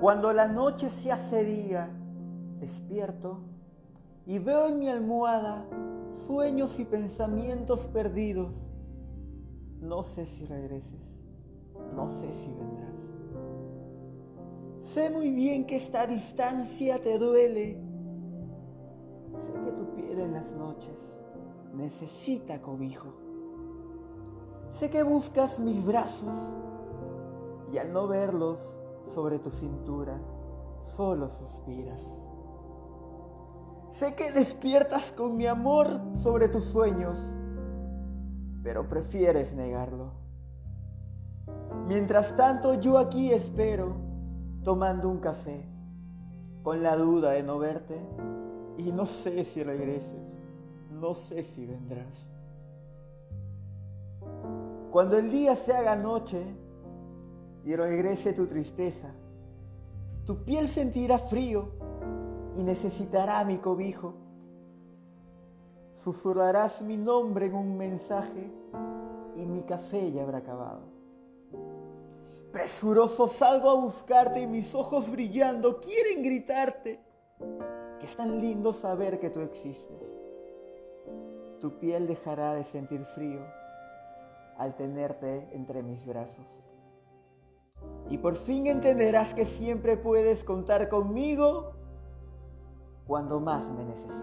Cuando la noche se hace día, despierto y veo en mi almohada sueños y pensamientos perdidos. No sé si regreses, no sé si vendrás. Sé muy bien que esta distancia te duele. Sé que tu piel en las noches necesita cobijo. Sé que buscas mis brazos y al no verlos sobre tu cintura, solo suspiras. Sé que despiertas con mi amor sobre tus sueños, pero prefieres negarlo. Mientras tanto yo aquí espero, tomando un café, con la duda de no verte, y no sé si regreses, no sé si vendrás. Cuando el día se haga noche y regrese tu tristeza, tu piel sentirá frío y necesitará mi cobijo. Susurrarás mi nombre en un mensaje y mi café ya habrá acabado. Presuroso salgo a buscarte y mis ojos brillando quieren gritarte que es tan lindo saber que tú existes. Tu piel dejará de sentir frío al tenerte entre mis brazos. Y por fin entenderás que siempre puedes contar conmigo cuando más me necesites.